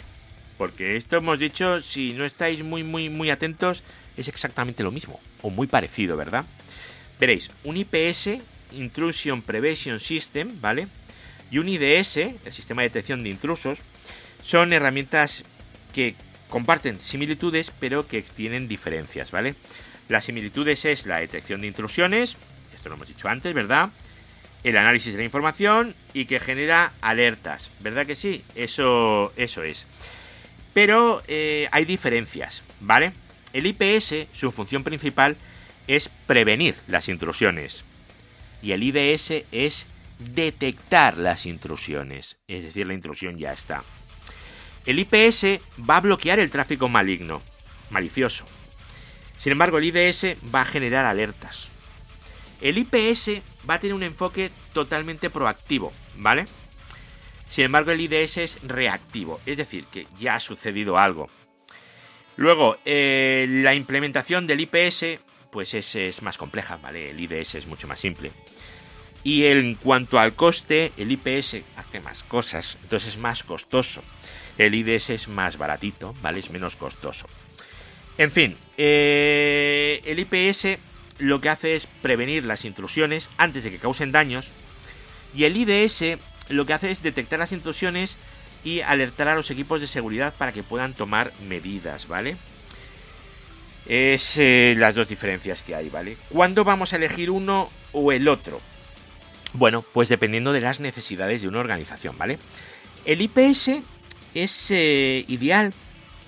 Porque esto hemos dicho, si no estáis muy, muy, muy atentos, es exactamente lo mismo, o muy parecido, ¿verdad? Veréis, un IPS, Intrusion Prevention System, ¿vale? Y un IDS, el sistema de detección de intrusos, son herramientas que comparten similitudes, pero que tienen diferencias, ¿vale? Las similitudes es la detección de intrusiones, esto lo hemos dicho antes, ¿verdad? El análisis de la información y que genera alertas, ¿verdad que sí? Eso, eso es. Pero eh, hay diferencias, ¿vale? El IPS, su función principal es prevenir las intrusiones. Y el IDS es detectar las intrusiones. Es decir, la intrusión ya está. El IPS va a bloquear el tráfico maligno, malicioso. Sin embargo, el IDS va a generar alertas. El IPS va a tener un enfoque totalmente proactivo, ¿vale? Sin embargo, el IDS es reactivo, es decir, que ya ha sucedido algo. Luego, eh, la implementación del IPS, pues es, es, más compleja, ¿vale? El IDS es mucho más simple. Y en cuanto al coste, el IPS hace más cosas, entonces es más costoso. El IDS es más baratito, ¿vale? Es menos costoso. En fin, eh, el IPS lo que hace es prevenir las intrusiones antes de que causen daños. Y el IDS lo que hace es detectar las intrusiones y alertar a los equipos de seguridad para que puedan tomar medidas, ¿vale? Es eh, las dos diferencias que hay, ¿vale? ¿Cuándo vamos a elegir uno o el otro? Bueno, pues dependiendo de las necesidades de una organización, ¿vale? El IPS es eh, ideal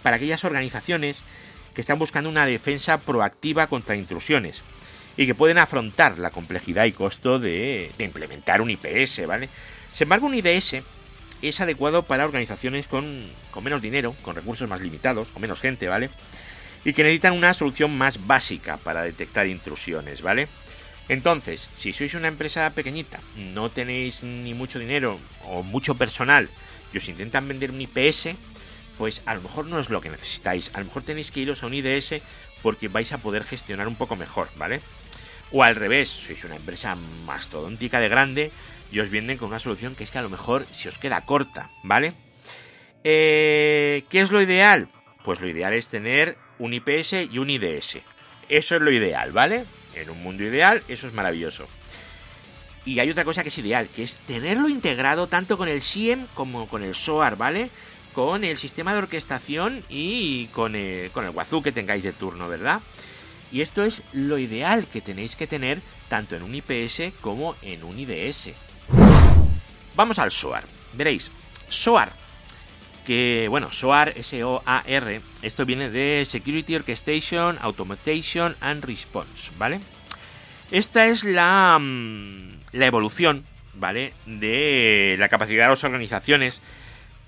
para aquellas organizaciones que están buscando una defensa proactiva contra intrusiones y que pueden afrontar la complejidad y costo de, implementar un IPS, ¿vale? Sin embargo, un IDS es adecuado para organizaciones con, con menos dinero, con recursos más limitados, con menos gente, ¿vale? Y que necesitan una solución más básica para detectar intrusiones, ¿vale? Entonces, si sois una empresa pequeñita, no tenéis ni mucho dinero o mucho personal os intentan vender un IPS, pues a lo mejor no es lo que necesitáis. A lo mejor tenéis que iros a un IDS porque vais a poder gestionar un poco mejor, ¿vale? O al revés, sois una empresa mastodóntica de grande y os vienen con una solución que es que a lo mejor se os queda corta, ¿vale? Eh, ¿Qué es lo ideal? Pues lo ideal es tener un IPS y un IDS. Eso es lo ideal, ¿vale? En un mundo ideal, eso es maravilloso. Y hay otra cosa que es ideal, que es tenerlo integrado tanto con el SIEM como con el SOAR, ¿vale? Con el sistema de orquestación y con el, con el Wazoo que tengáis de turno, ¿verdad? Y esto es lo ideal que tenéis que tener tanto en un IPS como en un IDS. Vamos al SOAR. Veréis, SOAR, que bueno, SOAR, S-O-A-R, esto viene de Security Orchestration, Automation and Response, ¿vale? Esta es la, mm, la evolución, ¿vale? De la capacidad de las organizaciones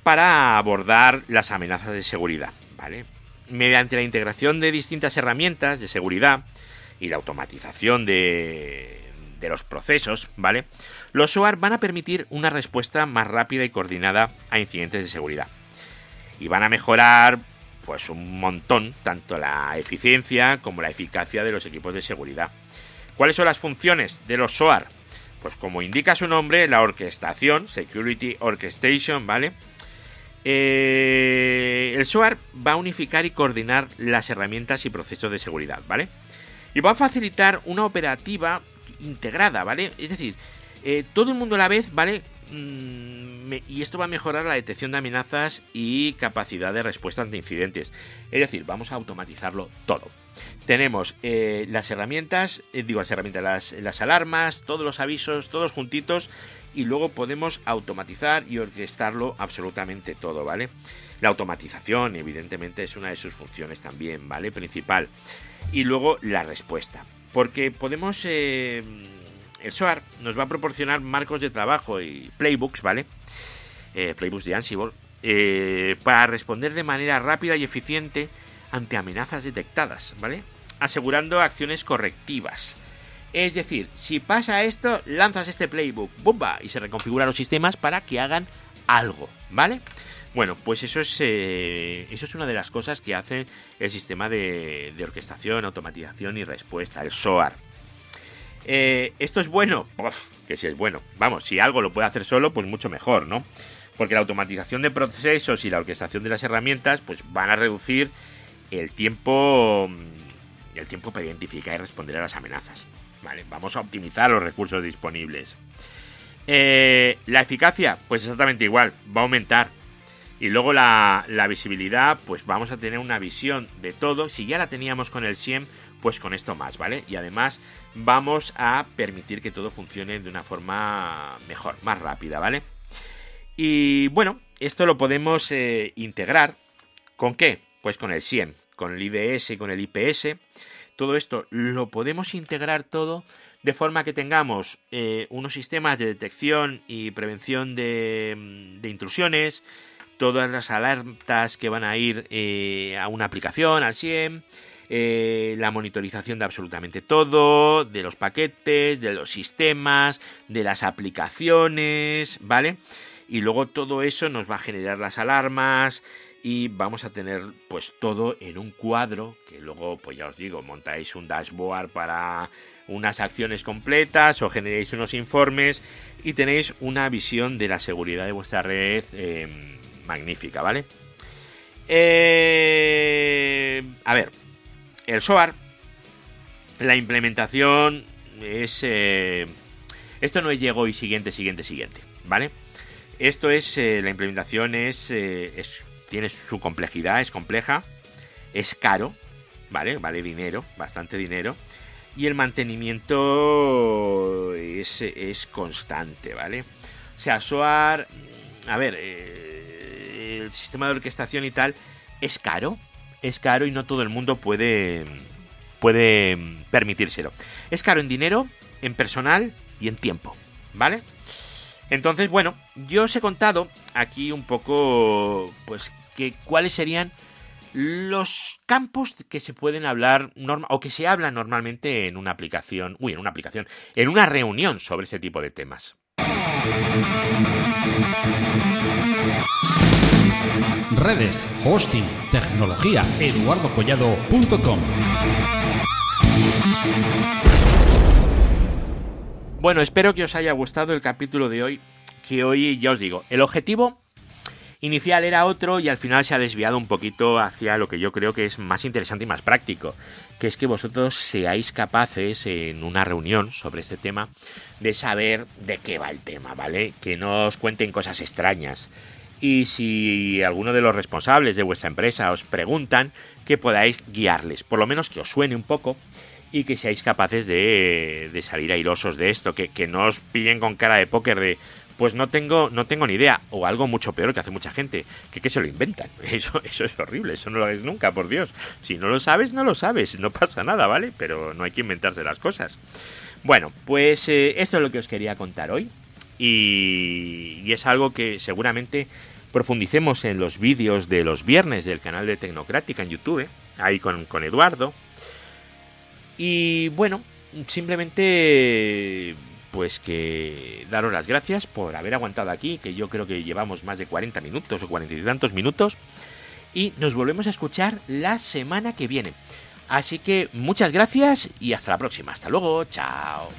para abordar las amenazas de seguridad, ¿vale? Mediante la integración de distintas herramientas de seguridad y la automatización de, de los procesos, ¿vale? Los SOAR van a permitir una respuesta más rápida y coordinada a incidentes de seguridad. Y van a mejorar pues un montón tanto la eficiencia como la eficacia de los equipos de seguridad. ¿Cuáles son las funciones de los SOAR? Pues como indica su nombre, la orquestación, Security Orchestration, ¿vale? Eh, el SOAR va a unificar y coordinar las herramientas y procesos de seguridad, ¿vale? Y va a facilitar una operativa integrada, ¿vale? Es decir, eh, todo el mundo a la vez, ¿vale? Mm, y esto va a mejorar la detección de amenazas y capacidad de respuesta ante incidentes. Es decir, vamos a automatizarlo todo. Tenemos eh, las herramientas, eh, digo las herramientas, las, alarmas, todos los avisos, todos juntitos y luego podemos automatizar y orquestarlo absolutamente todo, ¿vale? La automatización, evidentemente, es una de sus funciones también, ¿vale? Principal. Y luego la respuesta. Porque podemos... Eh, el SOAR nos va a proporcionar marcos de trabajo y playbooks, ¿vale? Eh, playbooks de Ansible. Eh, para responder de manera rápida y eficiente ante amenazas detectadas, ¿vale? Asegurando acciones correctivas. Es decir, si pasa esto, lanzas este playbook, ¡bumba! Y se reconfiguran los sistemas para que hagan algo, ¿vale? Bueno, pues eso es, eh, eso es una de las cosas que hace el sistema de, orquestación, automatización y respuesta, el SOAR. Eh, ¿Esto es bueno? que si es bueno. Vamos, si algo lo puede hacer solo, pues mucho mejor, ¿no? Porque la automatización de procesos y la orquestación de las herramientas, pues van a reducir el tiempo, el tiempo para identificar y responder a las amenazas. Vale, vamos a optimizar los recursos disponibles. Eh, la eficacia, pues exactamente igual, va a aumentar. Y luego la, visibilidad, pues vamos a tener una visión de todo. Si ya la teníamos con el SIEM, pues con esto más, ¿vale? Y además vamos a permitir que todo funcione de una forma mejor, más rápida, ¿vale? Y bueno, esto lo podemos eh, integrar. ¿Con qué? Pues con el SIEM, con el IDS con el IPS. Todo esto lo podemos integrar todo de forma que tengamos eh, unos sistemas de detección y prevención de, de intrusiones, todas las alertas que van a ir eh, a una aplicación, al SIEM, eh, la monitorización de absolutamente todo, de los paquetes, de los sistemas, de las aplicaciones, ¿vale? Y luego todo eso nos va a generar las alarmas y vamos a tener pues todo en un cuadro que luego pues ya os digo montáis un dashboard para unas acciones completas o generéis unos informes y tenéis una visión de la seguridad de vuestra red em, magnífica, ¿vale? Eh, a ver, el SOAR, la implementación es... Eh, esto no es llegó y siguiente, siguiente, siguiente, ¿vale? Esto es, eh, la implementación es, es, tiene su complejidad, es compleja, es caro, ¿vale? Vale dinero, bastante dinero. Y el mantenimiento es, es constante, ¿vale? O sea, SOAR, a ver, el sistema de orquestación y tal es caro, es caro y no todo el mundo puede puede permitírselo. Es caro en dinero, en personal y en tiempo, ¿vale? Entonces, bueno, yo os he contado aquí un poco pues que cuáles serían los campos que se pueden hablar o que se hablan normalmente en una aplicación, uy, en una aplicación, en una reunión sobre ese tipo de temas. Redes, hosting, tecnología, eduardocollado.com. Bueno, espero que os haya gustado el capítulo de hoy, que hoy ya os digo, el objetivo inicial era otro y al final se ha desviado un poquito hacia lo que yo creo que es más interesante y más práctico, que es que vosotros seáis capaces en una reunión sobre este tema de saber de qué va el tema, ¿vale? Que no os cuenten cosas extrañas. Y si alguno de los responsables de vuestra empresa os preguntan, que podáis guiarles, por lo menos que os suene un poco y que seáis capaces de, de salir airosos de esto, que, que no os pillen con cara de póker de pues no tengo, no tengo ni idea. O algo mucho peor que hace mucha gente, que, que se lo inventan. <laughs> Eso, eso es horrible, eso no lo hagáis nunca, por Dios. Si no lo sabes, no lo sabes, no pasa nada, ¿vale? Pero no hay que inventarse las cosas. Bueno, pues eh, esto es lo que os quería contar hoy. Y, y es algo que seguramente profundicemos en los vídeos de los viernes del canal de Tecnocrática en YouTube, ahí con, con Eduardo. Y bueno, simplemente pues que daros las gracias por haber aguantado aquí, que yo creo que llevamos más de 40 minutos o 40 y tantos minutos. Y nos volvemos a escuchar la semana que viene. Así que muchas gracias y hasta la próxima. Hasta luego, chao.